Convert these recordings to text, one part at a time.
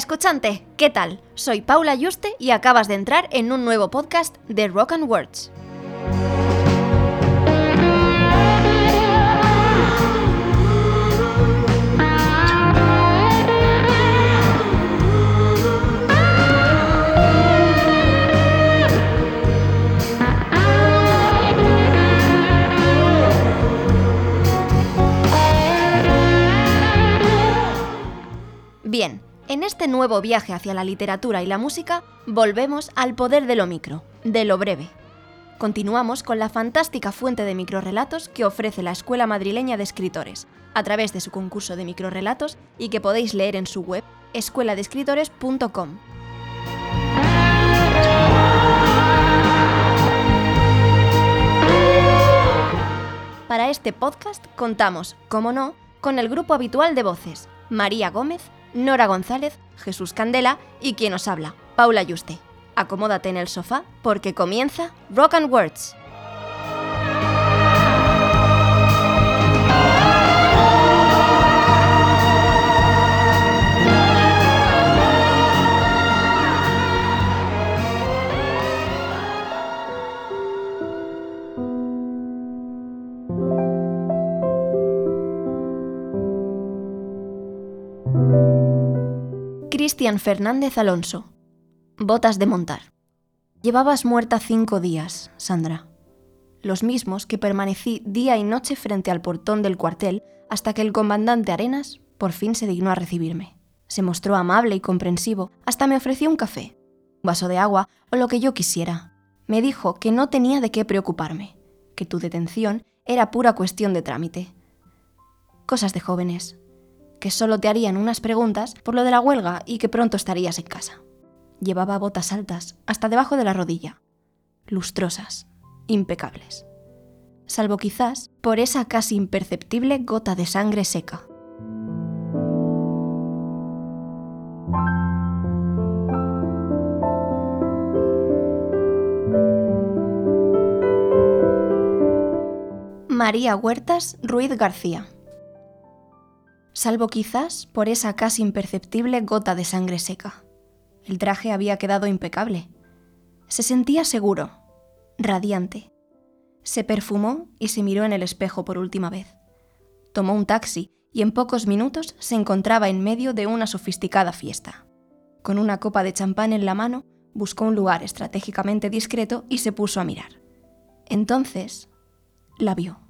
Escuchante, ¿qué tal? Soy Paula Yuste y acabas de entrar en un nuevo podcast de Rock and Words. Bien, en este nuevo viaje hacia la literatura y la música, volvemos al poder de lo micro, de lo breve. Continuamos con la fantástica fuente de microrelatos que ofrece la Escuela Madrileña de Escritores, a través de su concurso de microrelatos y que podéis leer en su web escueladescritores.com. Para este podcast contamos, como no, con el grupo habitual de voces, María Gómez, Nora González, Jesús Candela y quien os habla, Paula Yuste. Acomódate en el sofá porque comienza Rock and Words. Cristian Fernández Alonso. Botas de montar. Llevabas muerta cinco días, Sandra. Los mismos que permanecí día y noche frente al portón del cuartel hasta que el comandante Arenas por fin se dignó a recibirme. Se mostró amable y comprensivo, hasta me ofreció un café, vaso de agua o lo que yo quisiera. Me dijo que no tenía de qué preocuparme, que tu detención era pura cuestión de trámite. Cosas de jóvenes, que solo te harían unas preguntas por lo de la huelga y que pronto estarías en casa. Llevaba botas altas hasta debajo de la rodilla, lustrosas, impecables. Salvo quizás por esa casi imperceptible gota de sangre seca. María Huertas Ruiz García salvo quizás por esa casi imperceptible gota de sangre seca. El traje había quedado impecable. Se sentía seguro, radiante. Se perfumó y se miró en el espejo por última vez. Tomó un taxi y en pocos minutos se encontraba en medio de una sofisticada fiesta. Con una copa de champán en la mano, buscó un lugar estratégicamente discreto y se puso a mirar. Entonces, la vio.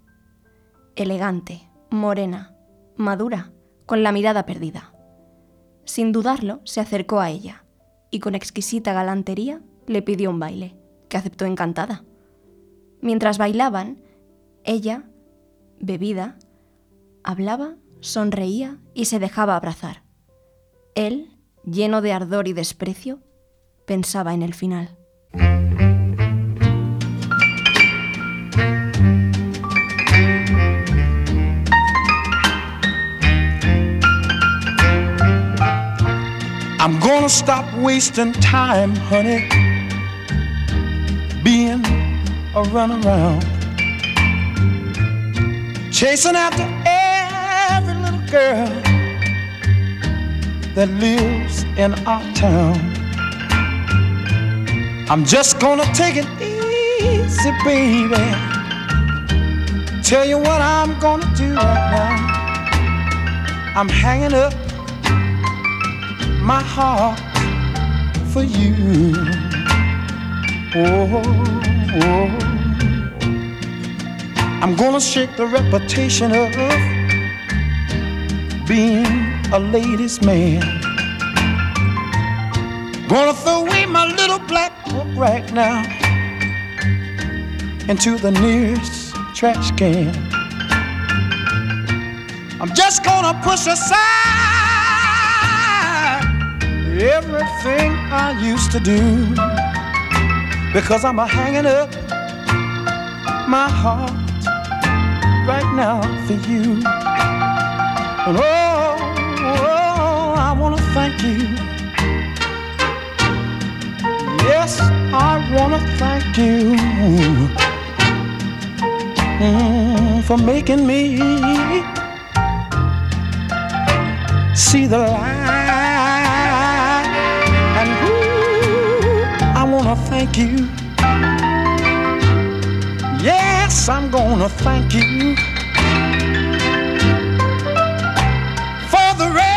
Elegante, morena, madura, con la mirada perdida. Sin dudarlo, se acercó a ella y con exquisita galantería le pidió un baile, que aceptó encantada. Mientras bailaban, ella, bebida, hablaba, sonreía y se dejaba abrazar. Él, lleno de ardor y desprecio, pensaba en el final. Gonna stop wasting time, honey, being a runaround, chasing after every little girl that lives in our town. I'm just gonna take it easy, baby. Tell you what I'm gonna do right now. I'm hanging up my heart for you. Oh, oh, oh. I'm gonna shake the reputation of being a ladies' man. Gonna throw away my little black book right now into the nearest trash can. I'm just gonna push aside everything I used to do because I'm a hanging up my heart right now for you. And oh, oh I want to thank you. Yes, I want to thank you mm, for making me see the light. To thank you. Yes, I'm gonna thank you for the rest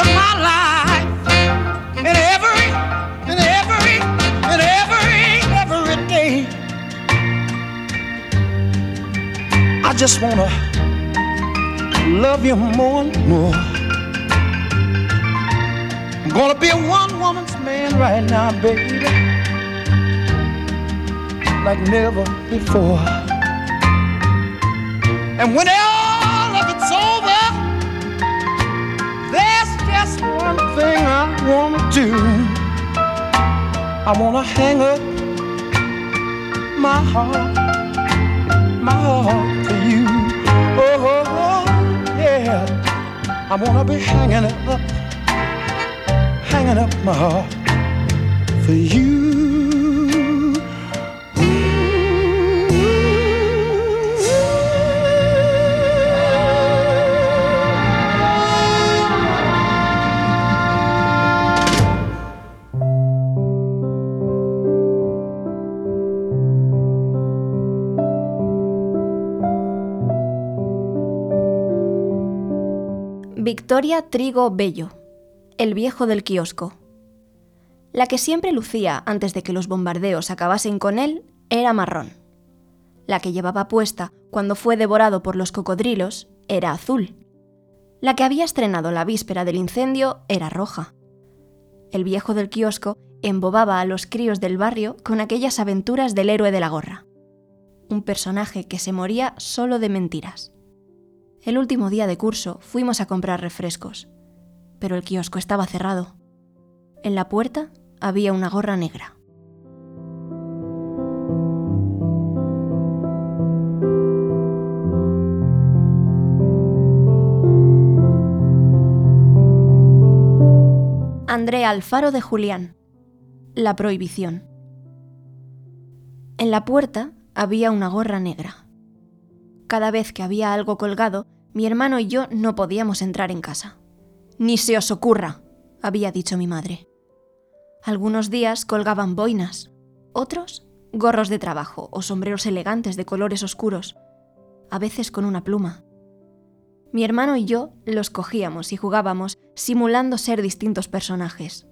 of my life. And every, and every, and every, every day. I just wanna love you more and more. Gonna be a one woman's man right now, baby, like never before. And when all of it's over, there's just one thing I wanna do. I wanna hang up my heart, my heart for you. Oh, oh, oh yeah. I wanna be hanging up, hanging up my heart for you. Victoria Trigo Bello, el viejo del kiosco. La que siempre lucía antes de que los bombardeos acabasen con él era marrón. La que llevaba puesta cuando fue devorado por los cocodrilos era azul. La que había estrenado la víspera del incendio era roja. El viejo del kiosco embobaba a los críos del barrio con aquellas aventuras del héroe de la gorra. Un personaje que se moría solo de mentiras. El último día de curso fuimos a comprar refrescos, pero el kiosco estaba cerrado. En la puerta había una gorra negra. Andrea Alfaro de Julián. La prohibición. En la puerta había una gorra negra. Cada vez que había algo colgado, mi hermano y yo no podíamos entrar en casa. Ni se os ocurra, había dicho mi madre. Algunos días colgaban boinas, otros gorros de trabajo o sombreros elegantes de colores oscuros, a veces con una pluma. Mi hermano y yo los cogíamos y jugábamos simulando ser distintos personajes.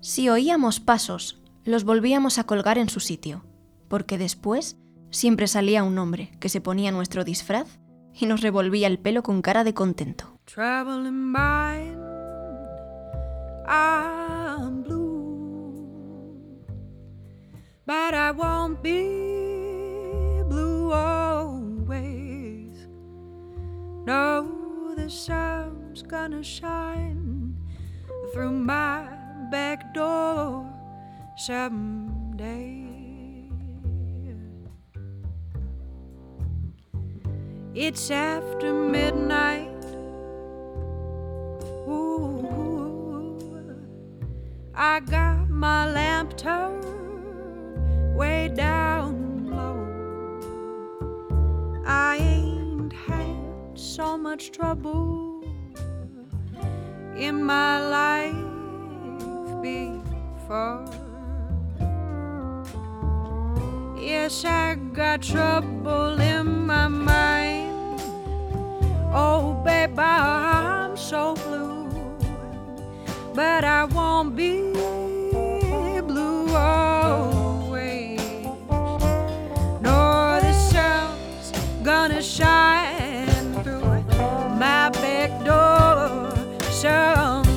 Si oíamos pasos, los volvíamos a colgar en su sitio, porque después siempre salía un hombre que se ponía nuestro disfraz y nos revolvía el pelo con cara de contento. traveling mind. I'm blue, but I won't be blue always. No, the sun's gonna shine through my back door someday. It's after midnight. Ooh, I got my lamp turned way down low. I ain't had so much trouble in my life before. Yes, I got trouble in my mind. Oh, babe, I'm so blue, but I won't be blue always. Nor the sun's gonna shine through my back door someday.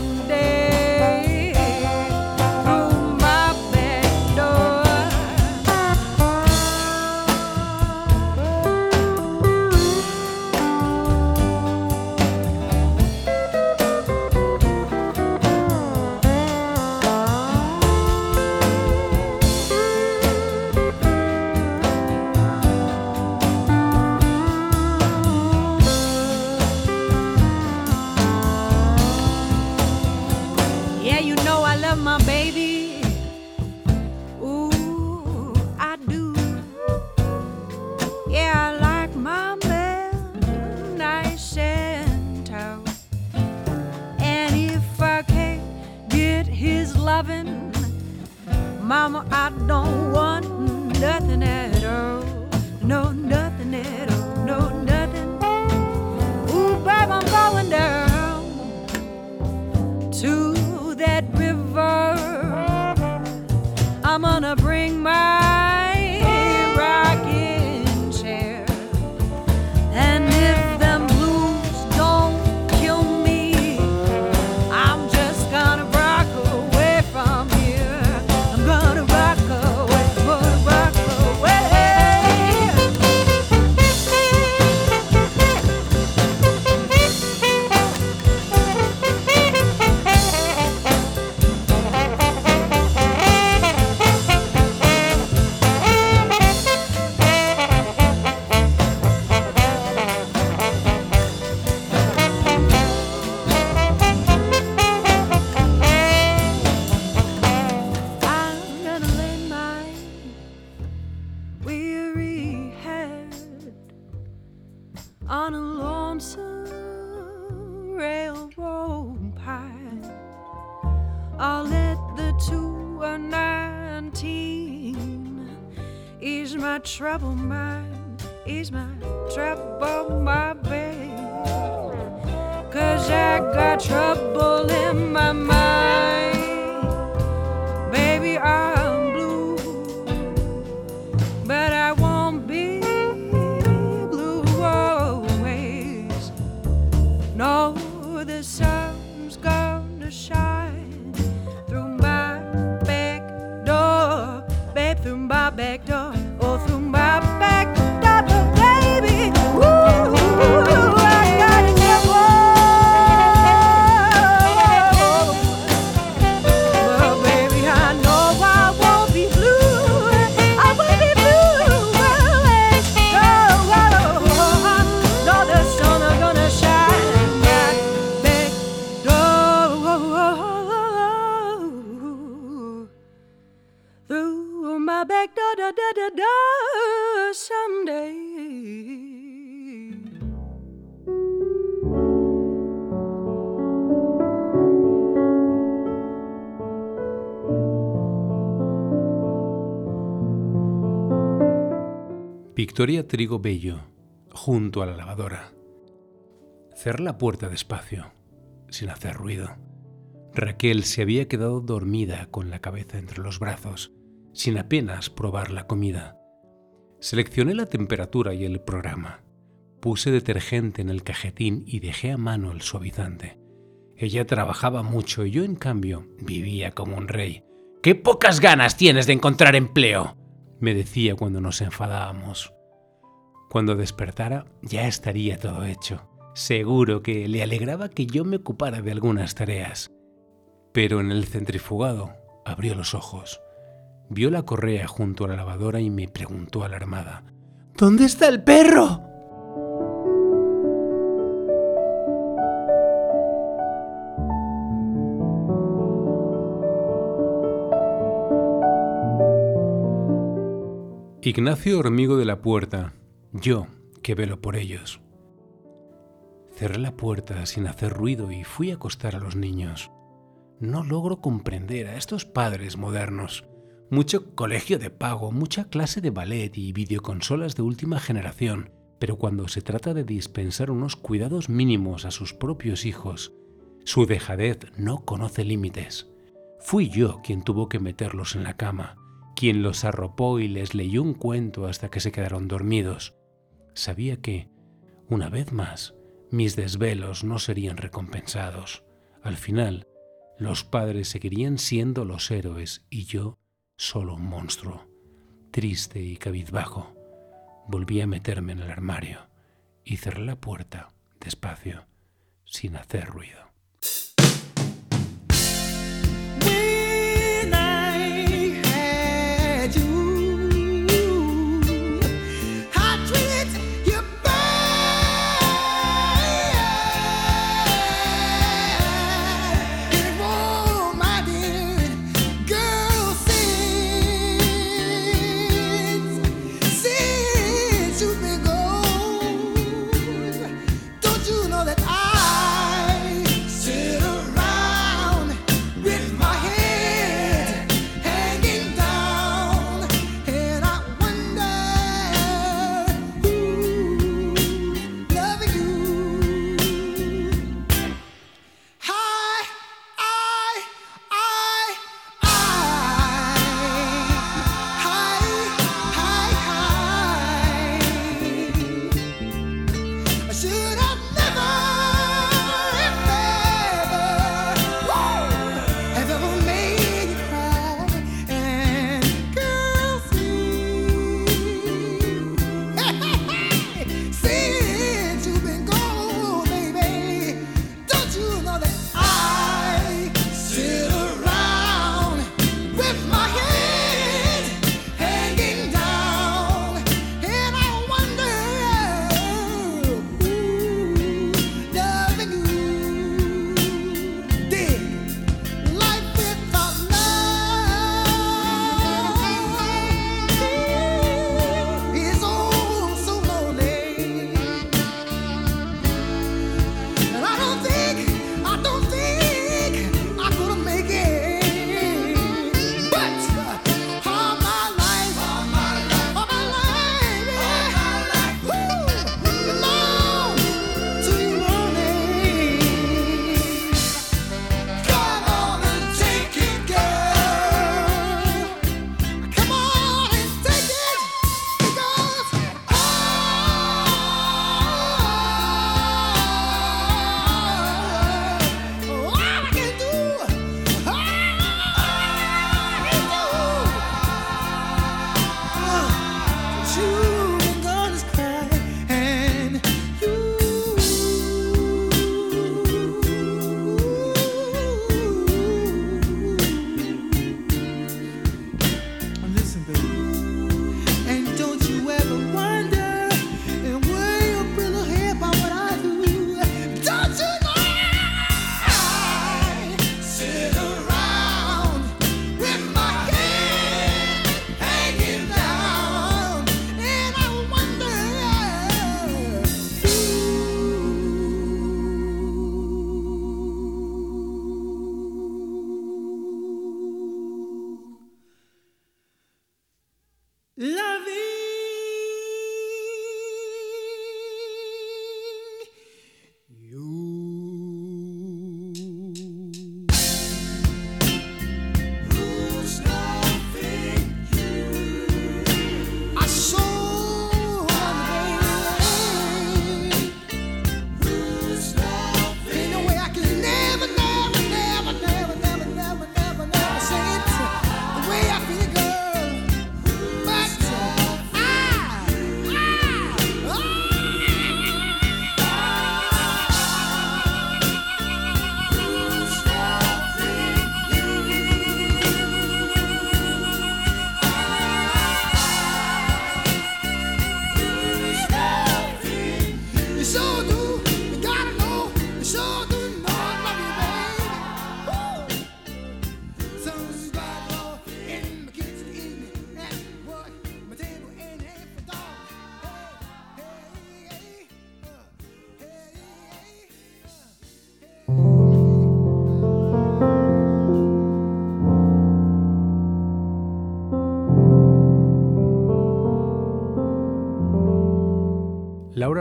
Ease my trouble mind, ease my trouble my babe. Cause I got trouble in my mind. Victoria Trigo Bello, junto a la lavadora. Cerré la puerta despacio, sin hacer ruido. Raquel se había quedado dormida con la cabeza entre los brazos, sin apenas probar la comida. Seleccioné la temperatura y el programa. Puse detergente en el cajetín y dejé a mano el suavizante. Ella trabajaba mucho y yo, en cambio, vivía como un rey. ¡Qué pocas ganas tienes de encontrar empleo! me decía cuando nos enfadábamos. Cuando despertara ya estaría todo hecho. Seguro que le alegraba que yo me ocupara de algunas tareas. Pero en el centrifugado abrió los ojos, vio la correa junto a la lavadora y me preguntó alarmada, ¿Dónde está el perro? Ignacio Hormigo de la Puerta, yo que velo por ellos. Cerré la puerta sin hacer ruido y fui a acostar a los niños. No logro comprender a estos padres modernos. Mucho colegio de pago, mucha clase de ballet y videoconsolas de última generación, pero cuando se trata de dispensar unos cuidados mínimos a sus propios hijos, su dejadez no conoce límites. Fui yo quien tuvo que meterlos en la cama, quien los arropó y les leyó un cuento hasta que se quedaron dormidos. Sabía que, una vez más, mis desvelos no serían recompensados. Al final, los padres seguirían siendo los héroes y yo solo un monstruo, triste y cabizbajo. Volví a meterme en el armario y cerré la puerta despacio, sin hacer ruido.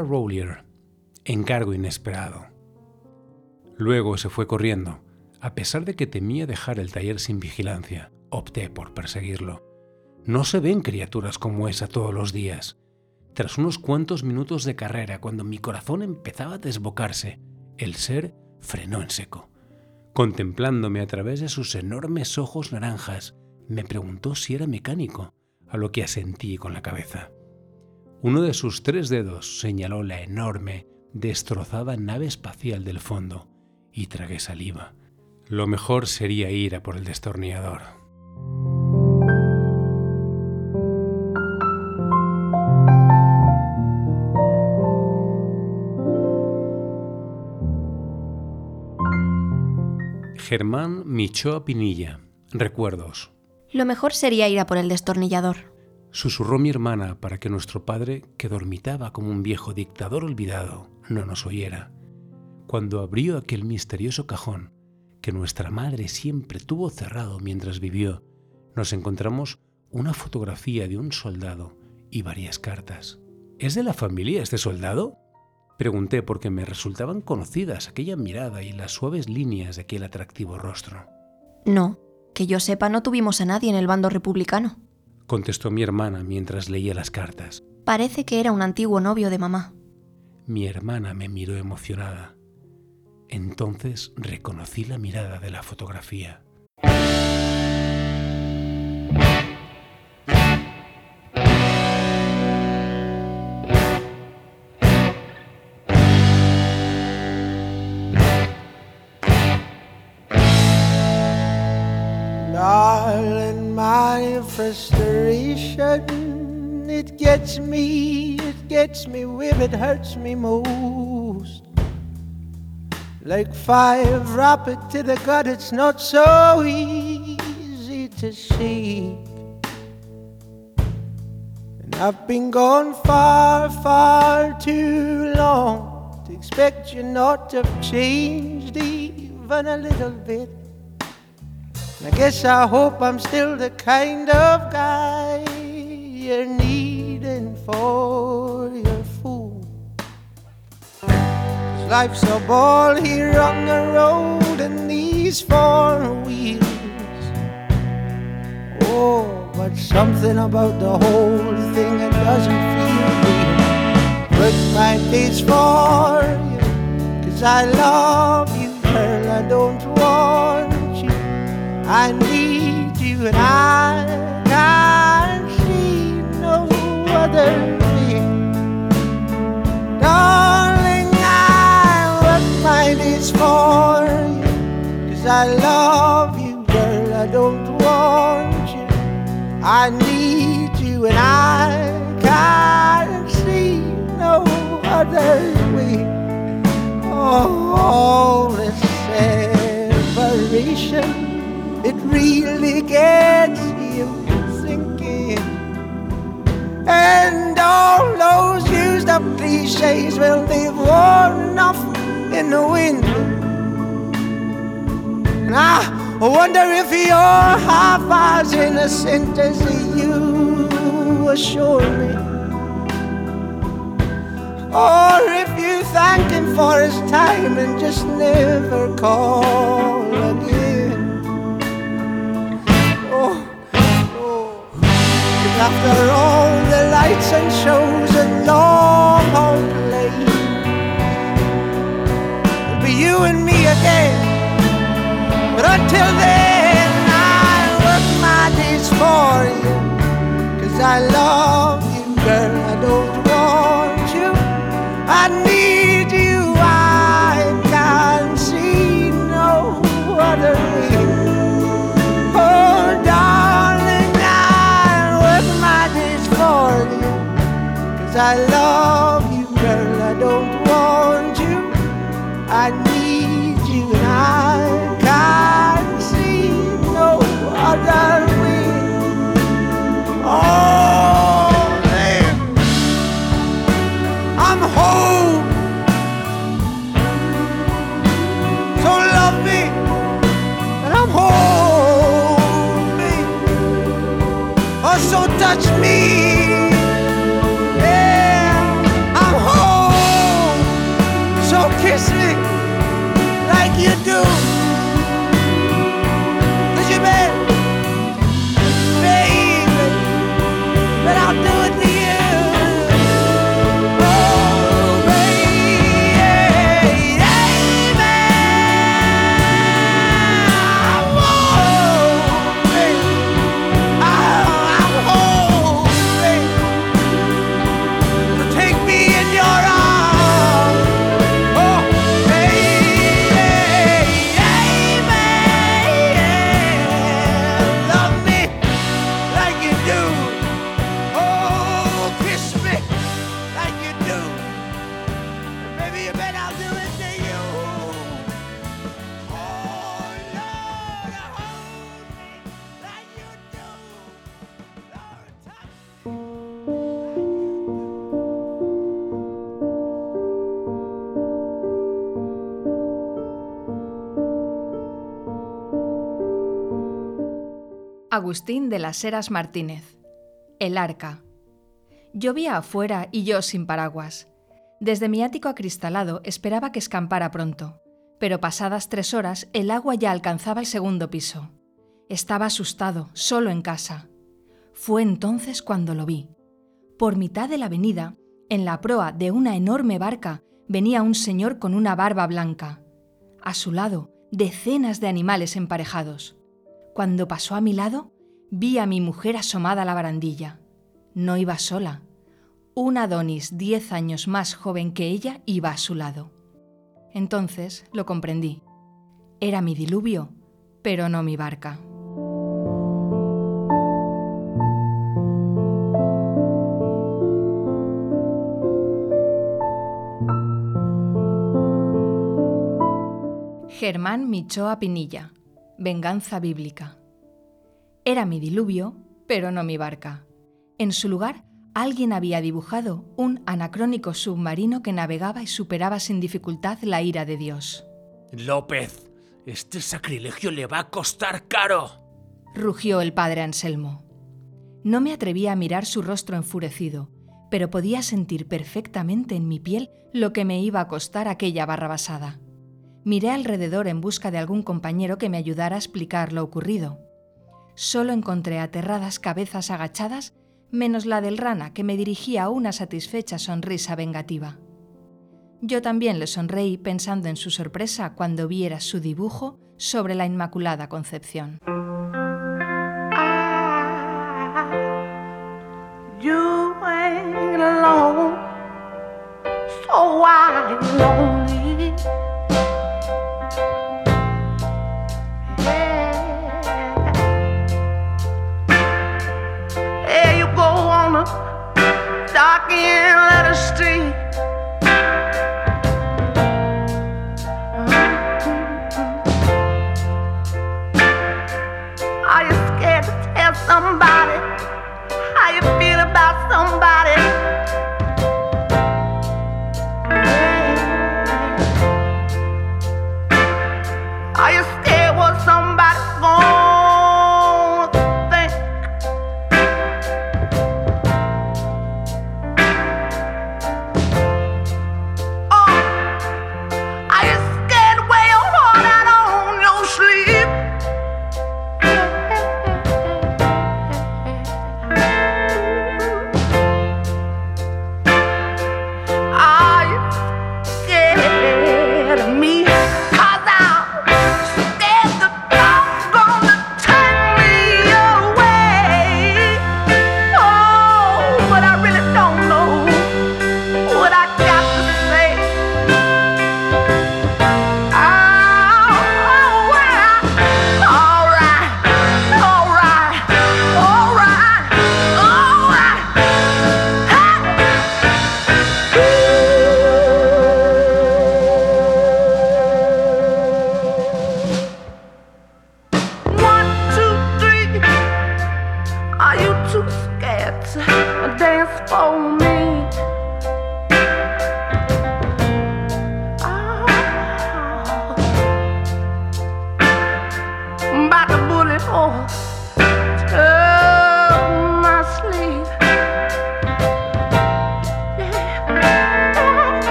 Laura Rowlier, encargo inesperado. Luego se fue corriendo. A pesar de que temía dejar el taller sin vigilancia, opté por perseguirlo. No se ven criaturas como esa todos los días. Tras unos cuantos minutos de carrera, cuando mi corazón empezaba a desbocarse, el ser frenó en seco. Contemplándome a través de sus enormes ojos naranjas, me preguntó si era mecánico, a lo que asentí con la cabeza. Uno de sus tres dedos señaló la enorme, destrozada nave espacial del fondo y tragué saliva. Lo mejor sería ir a por el destornillador. Germán Michoa Pinilla. Recuerdos. Lo mejor sería ir a por el destornillador. Susurró mi hermana para que nuestro padre, que dormitaba como un viejo dictador olvidado, no nos oyera. Cuando abrió aquel misterioso cajón que nuestra madre siempre tuvo cerrado mientras vivió, nos encontramos una fotografía de un soldado y varias cartas. ¿Es de la familia este soldado? Pregunté porque me resultaban conocidas aquella mirada y las suaves líneas de aquel atractivo rostro. No, que yo sepa no tuvimos a nadie en el bando republicano. Contestó mi hermana mientras leía las cartas. Parece que era un antiguo novio de mamá. Mi hermana me miró emocionada. Entonces reconocí la mirada de la fotografía. Darling, it gets me, it gets me where it hurts me most. Like five rapid to the gut, it's not so easy to see. And I've been gone far, far too long to expect you not to have changed even a little bit. And I guess I hope I'm still the kind of guy you're needing for your fool. life's a ball here on the road and these four wheels. Oh, but something about the whole thing it doesn't feel real. Work my days for you, cause I love you, girl. I don't want you. I need you and I I love you, girl. I don't want you. I need you and I can't see no other way. Oh, this separation it really gets you thinking. And all those used up cliches, well, they've worn off in the wind. And I wonder if you're half as innocent as you assure me. Or if you thank him for his time and just never call again. Oh, oh. After all the lights and shows and long haul lane, it'll be you and me again. But until then, I work my days for you. Cause I love you, girl. I don't want you. I need you. Agustín de las Heras Martínez. El arca. Llovía afuera y yo sin paraguas. Desde mi ático acristalado esperaba que escampara pronto, pero pasadas tres horas el agua ya alcanzaba el segundo piso. Estaba asustado, solo en casa. Fue entonces cuando lo vi. Por mitad de la avenida, en la proa de una enorme barca, venía un señor con una barba blanca. A su lado, decenas de animales emparejados. Cuando pasó a mi lado, vi a mi mujer asomada a la barandilla. No iba sola. Un Adonis diez años más joven que ella iba a su lado. Entonces lo comprendí. Era mi diluvio, pero no mi barca. Germán Michoa Pinilla. Venganza bíblica. Era mi diluvio, pero no mi barca. En su lugar, alguien había dibujado un anacrónico submarino que navegaba y superaba sin dificultad la ira de Dios. López, este sacrilegio le va a costar caro. rugió el padre Anselmo. No me atrevía a mirar su rostro enfurecido, pero podía sentir perfectamente en mi piel lo que me iba a costar aquella barrabasada. Miré alrededor en busca de algún compañero que me ayudara a explicar lo ocurrido. Solo encontré aterradas cabezas agachadas, menos la del rana que me dirigía una satisfecha sonrisa vengativa. Yo también le sonreí pensando en su sorpresa cuando viera su dibujo sobre la Inmaculada Concepción.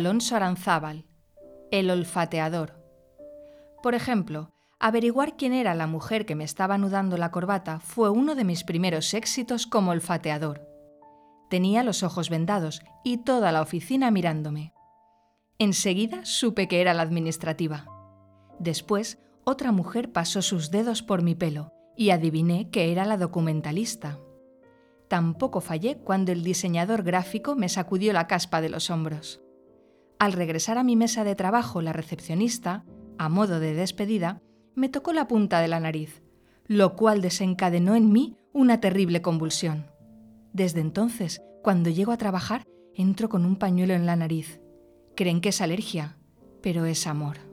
Alonso Aranzábal, El olfateador. Por ejemplo, averiguar quién era la mujer que me estaba anudando la corbata fue uno de mis primeros éxitos como olfateador. Tenía los ojos vendados y toda la oficina mirándome. Enseguida supe que era la administrativa. Después, otra mujer pasó sus dedos por mi pelo y adiviné que era la documentalista. Tampoco fallé cuando el diseñador gráfico me sacudió la caspa de los hombros. Al regresar a mi mesa de trabajo, la recepcionista, a modo de despedida, me tocó la punta de la nariz, lo cual desencadenó en mí una terrible convulsión. Desde entonces, cuando llego a trabajar, entro con un pañuelo en la nariz. Creen que es alergia, pero es amor.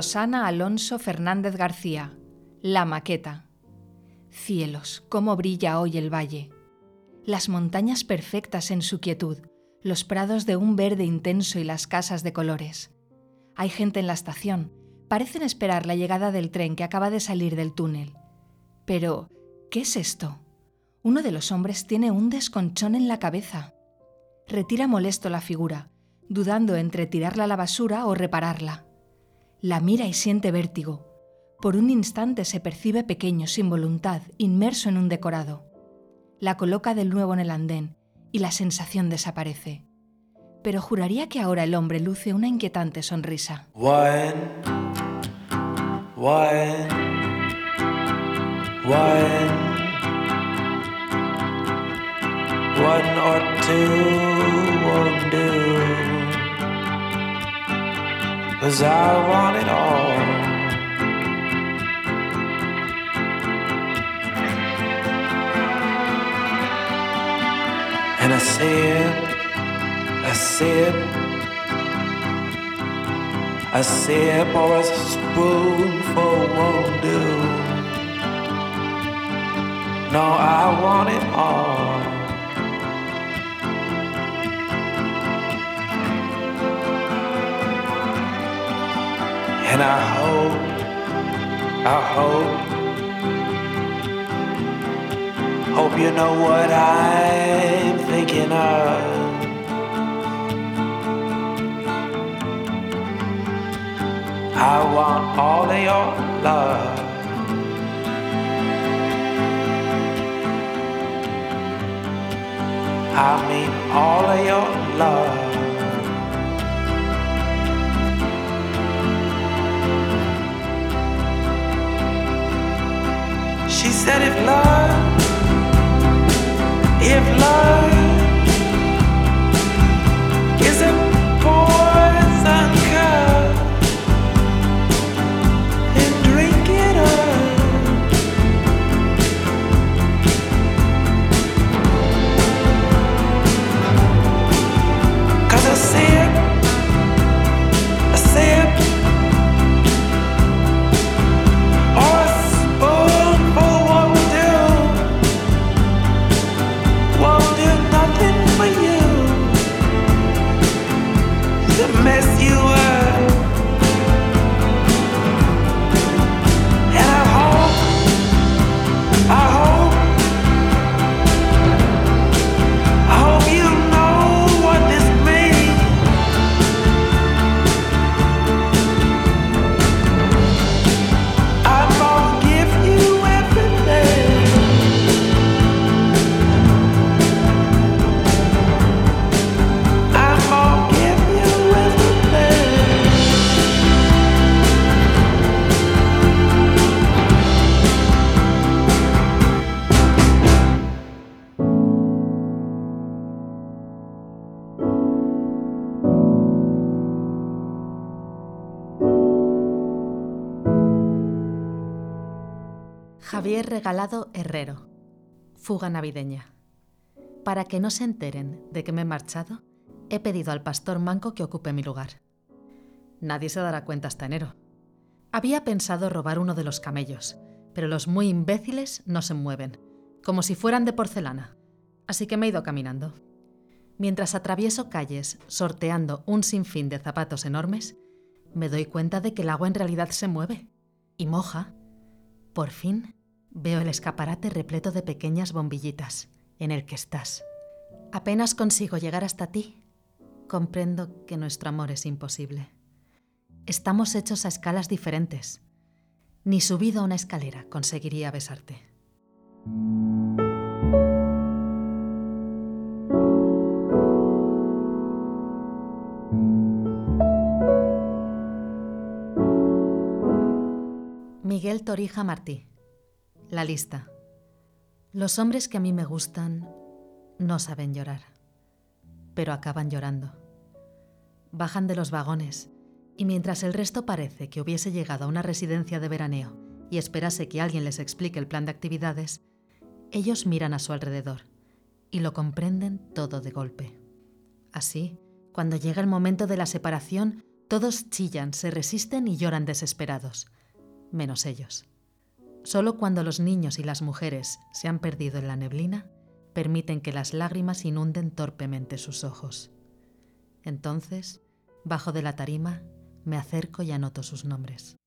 Rosana Alonso Fernández García, La Maqueta. Cielos, cómo brilla hoy el valle. Las montañas perfectas en su quietud, los prados de un verde intenso y las casas de colores. Hay gente en la estación, parecen esperar la llegada del tren que acaba de salir del túnel. Pero, ¿qué es esto? Uno de los hombres tiene un desconchón en la cabeza. Retira molesto la figura, dudando entre tirarla a la basura o repararla. La mira y siente vértigo. Por un instante se percibe pequeño, sin voluntad, inmerso en un decorado. La coloca de nuevo en el andén y la sensación desaparece. Pero juraría que ahora el hombre luce una inquietante sonrisa. One, or two won't do. Cause I want it all. And a sip, a sip, a sip or a spoonful won't do. No, I want it all. And I hope, I hope, hope you know what I'm thinking of. I want all of your love. I mean all of your love. She said if love, if love Javier Regalado Herrero. Fuga navideña. Para que no se enteren de que me he marchado, he pedido al pastor manco que ocupe mi lugar. Nadie se dará cuenta hasta enero. Había pensado robar uno de los camellos, pero los muy imbéciles no se mueven, como si fueran de porcelana. Así que me he ido caminando. Mientras atravieso calles sorteando un sinfín de zapatos enormes, me doy cuenta de que el agua en realidad se mueve y moja. Por fin veo el escaparate repleto de pequeñas bombillitas en el que estás. Apenas consigo llegar hasta ti, comprendo que nuestro amor es imposible. Estamos hechos a escalas diferentes. Ni subido a una escalera conseguiría besarte. Miguel Torija Martí. La lista. Los hombres que a mí me gustan no saben llorar, pero acaban llorando. Bajan de los vagones y mientras el resto parece que hubiese llegado a una residencia de veraneo y esperase que alguien les explique el plan de actividades, ellos miran a su alrededor y lo comprenden todo de golpe. Así, cuando llega el momento de la separación, todos chillan, se resisten y lloran desesperados, menos ellos. Solo cuando los niños y las mujeres se han perdido en la neblina, permiten que las lágrimas inunden torpemente sus ojos. Entonces, bajo de la tarima, me acerco y anoto sus nombres.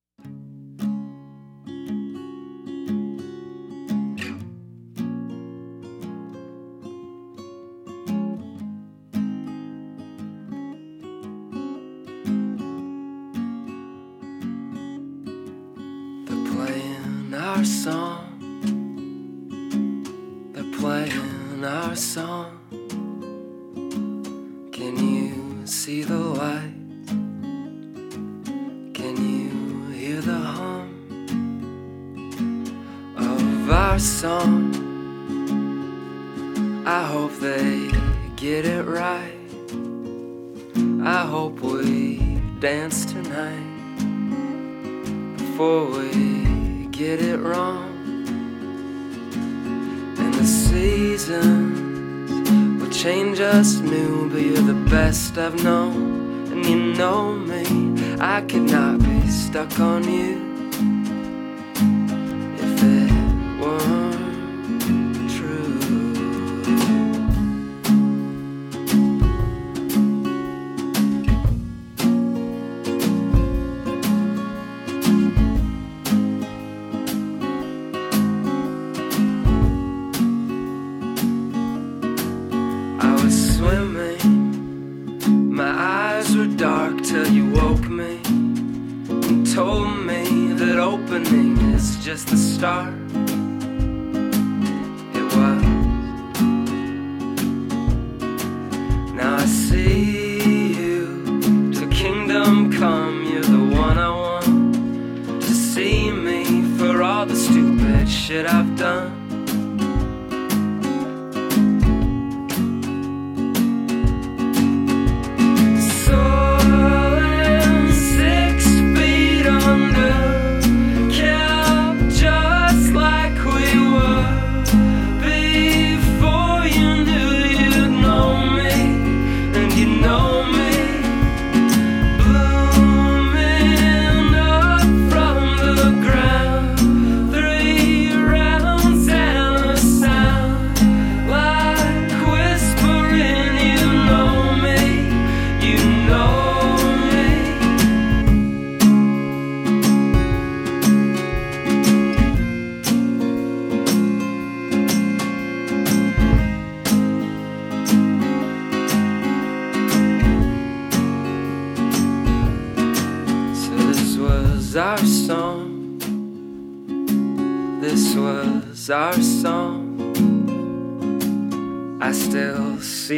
Our song? I hope they get it right. I hope we dance tonight before we get it wrong. And the seasons will change us new, but you're the best I've known. And you know me, I could not be stuck on you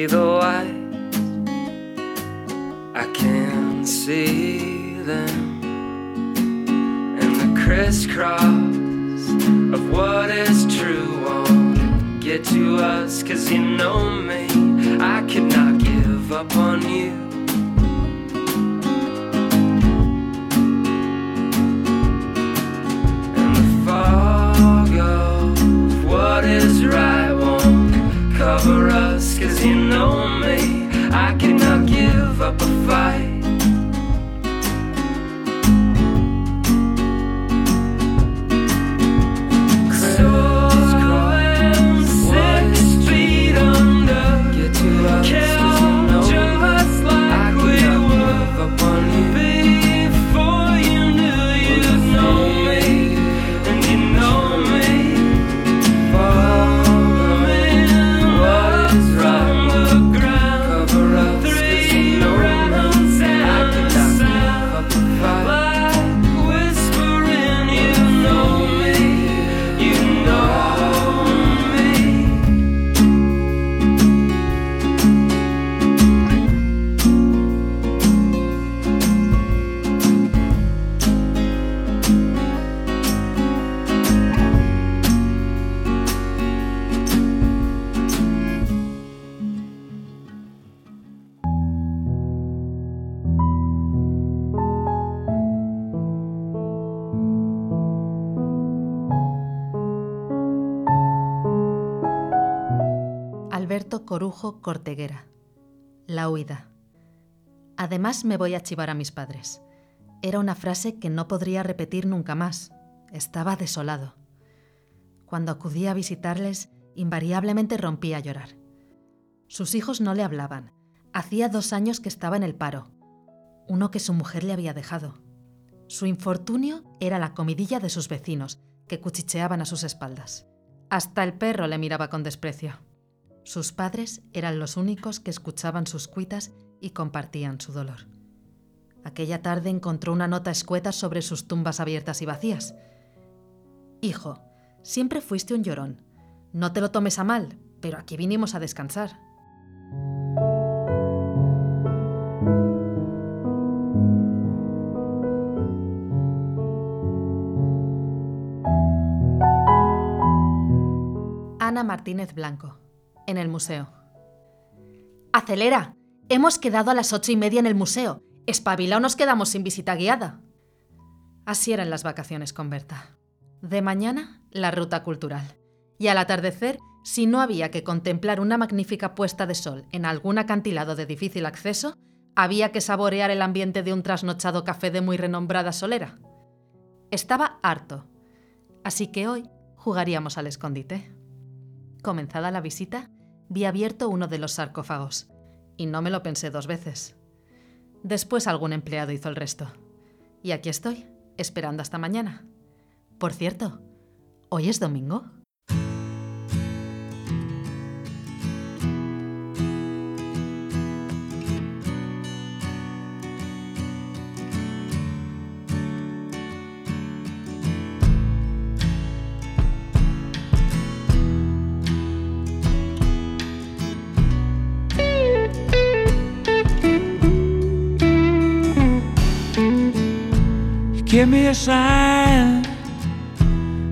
still Corujo Corteguera. La huida. Además me voy a chivar a mis padres. Era una frase que no podría repetir nunca más. Estaba desolado. Cuando acudía a visitarles, invariablemente rompía a llorar. Sus hijos no le hablaban. Hacía dos años que estaba en el paro, uno que su mujer le había dejado. Su infortunio era la comidilla de sus vecinos, que cuchicheaban a sus espaldas. Hasta el perro le miraba con desprecio. Sus padres eran los únicos que escuchaban sus cuitas y compartían su dolor. Aquella tarde encontró una nota escueta sobre sus tumbas abiertas y vacías. Hijo, siempre fuiste un llorón. No te lo tomes a mal, pero aquí vinimos a descansar. Ana Martínez Blanco, en el museo. ¡Acelera! Hemos quedado a las ocho y media en el museo. Espabila o nos quedamos sin visita guiada. Así eran las vacaciones con Berta. De mañana, la ruta cultural. Y al atardecer, si no había que contemplar una magnífica puesta de sol en algún acantilado de difícil acceso, había que saborear el ambiente de un trasnochado café de muy renombrada solera. Estaba harto, así que hoy jugaríamos al escondite. Comenzada la visita, vi abierto uno de los sarcófagos, y no me lo pensé dos veces. Después algún empleado hizo el resto. Y aquí estoy, esperando hasta mañana. Por cierto, ¿hoy es domingo? Give me a sign,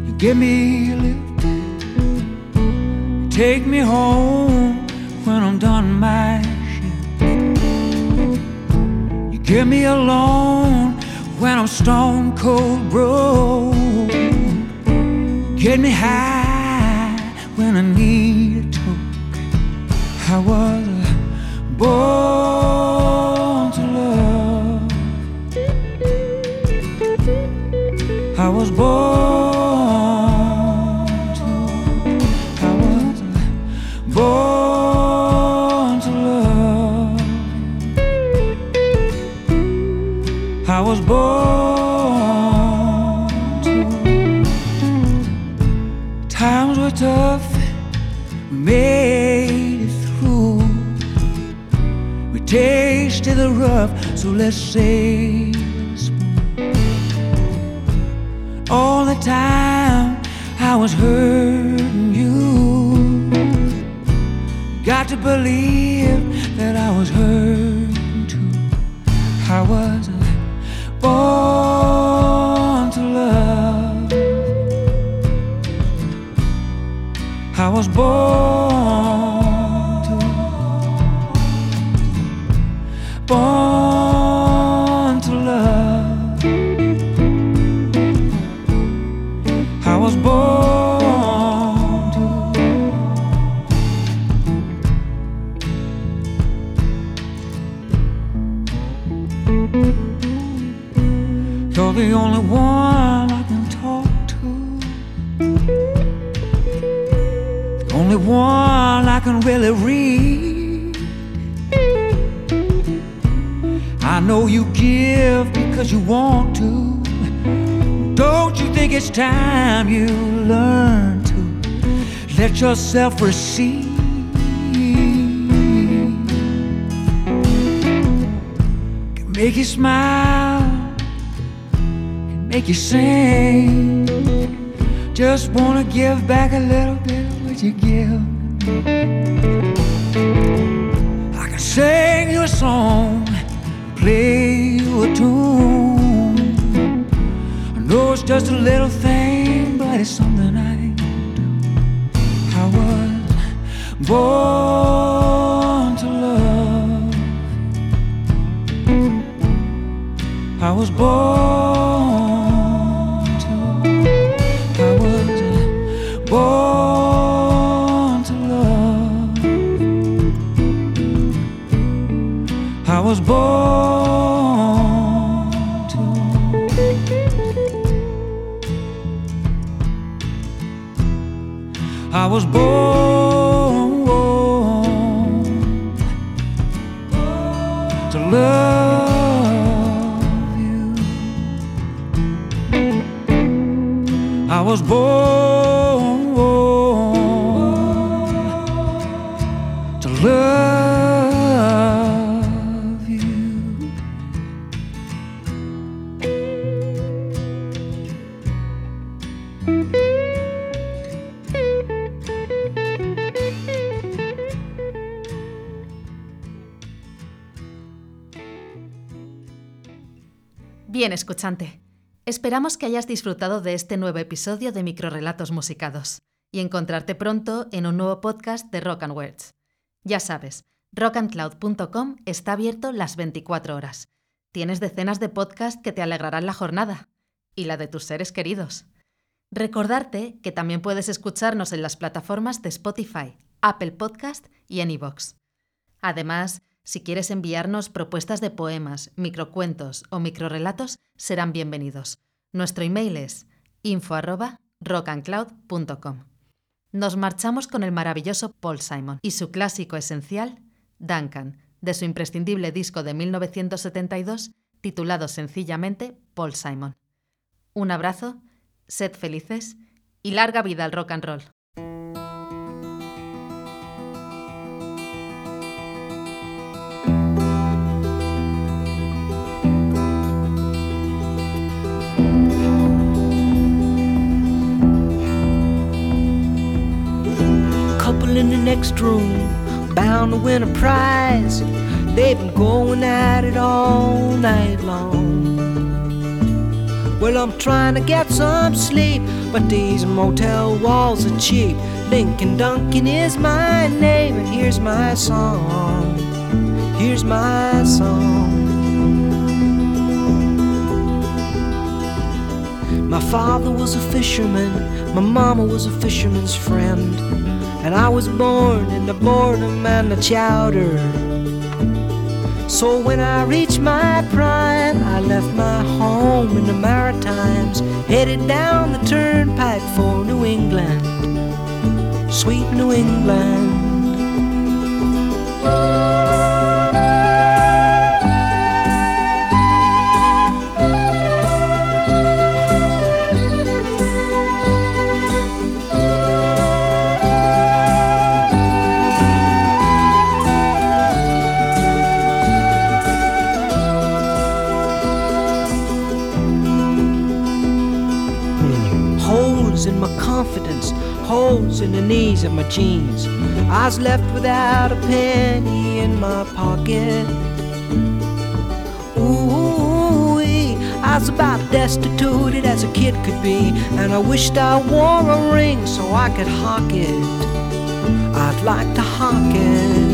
you give me a lift, you take me home when I'm done my shift. You give me a loan when I'm stone cold broke. Get me high when I need a toke. I was born born to love. I was born to. Times were tough, we made it through. We tasted the rough, so let's say all the time I was hurting to believe that I was hurting time you learn to let yourself receive? Can make you smile, can make you sing. Just wanna give back a little bit of what you give. I can sing you a song, play you a tune. It's just a little thing, but it's something I do. I was born to love. I was born to. I was born to love. I was born. os bois. Bien, escuchante. Esperamos que hayas disfrutado de este nuevo episodio de Microrelatos Musicados y encontrarte pronto en un nuevo podcast de Rock and Words. Ya sabes, rockandcloud.com está abierto las 24 horas. Tienes decenas de podcasts que te alegrarán la jornada y la de tus seres queridos. Recordarte que también puedes escucharnos en las plataformas de Spotify, Apple Podcast y iVoox. Además, si quieres enviarnos propuestas de poemas, microcuentos o microrelatos, serán bienvenidos. Nuestro email es info@rockandcloud.com. Nos marchamos con el maravilloso Paul Simon y su clásico esencial, Duncan, de su imprescindible disco de 1972 titulado sencillamente Paul Simon. Un abrazo, sed felices y larga vida al rock and roll. Next room, bound to win a prize. They've been going at it all night long. Well, I'm trying to get some sleep, but these motel walls are cheap. Lincoln Duncan is my name, and here's my song. Here's my song. My father was a fisherman, my mama was a fisherman's friend, and I was born in the boredom and the chowder. So when I reached my prime, I left my home in the Maritimes, headed down the turnpike for New England, sweet New England. Of my jeans. I was left without a penny in my pocket. Ooh, I was about destitute as a kid could be, and I wished I wore a ring so I could hawk it. I'd like to hawk it.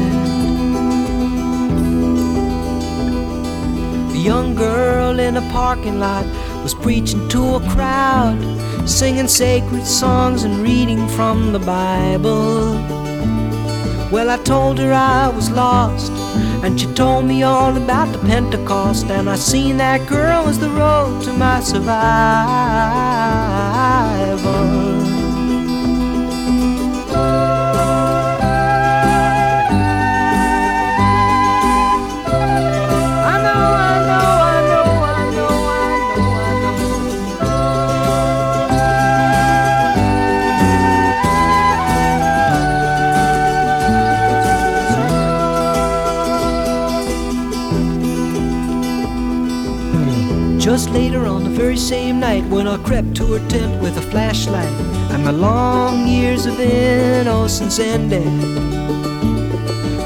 A young girl in a parking lot was preaching to a crowd, singing sacred songs and reading from the Bible. Well, I told her I was lost, and she told me all about the Pentecost, and I seen that girl as the road to my survival. Later on the very same night when I crept to her tent with a flashlight and my long years of innocence ended.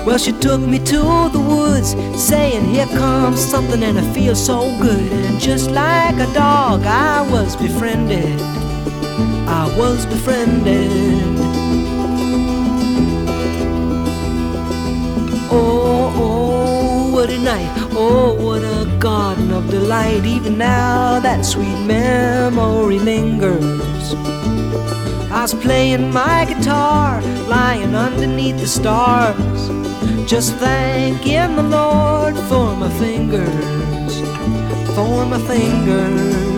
Well, she took me to the woods, saying, Here comes something, and I feel so good. And just like a dog, I was befriended. I was befriended. Oh, what a. Oh, what a garden of delight. Even now, that sweet memory lingers. I was playing my guitar, lying underneath the stars. Just thanking the Lord for my fingers, for my fingers.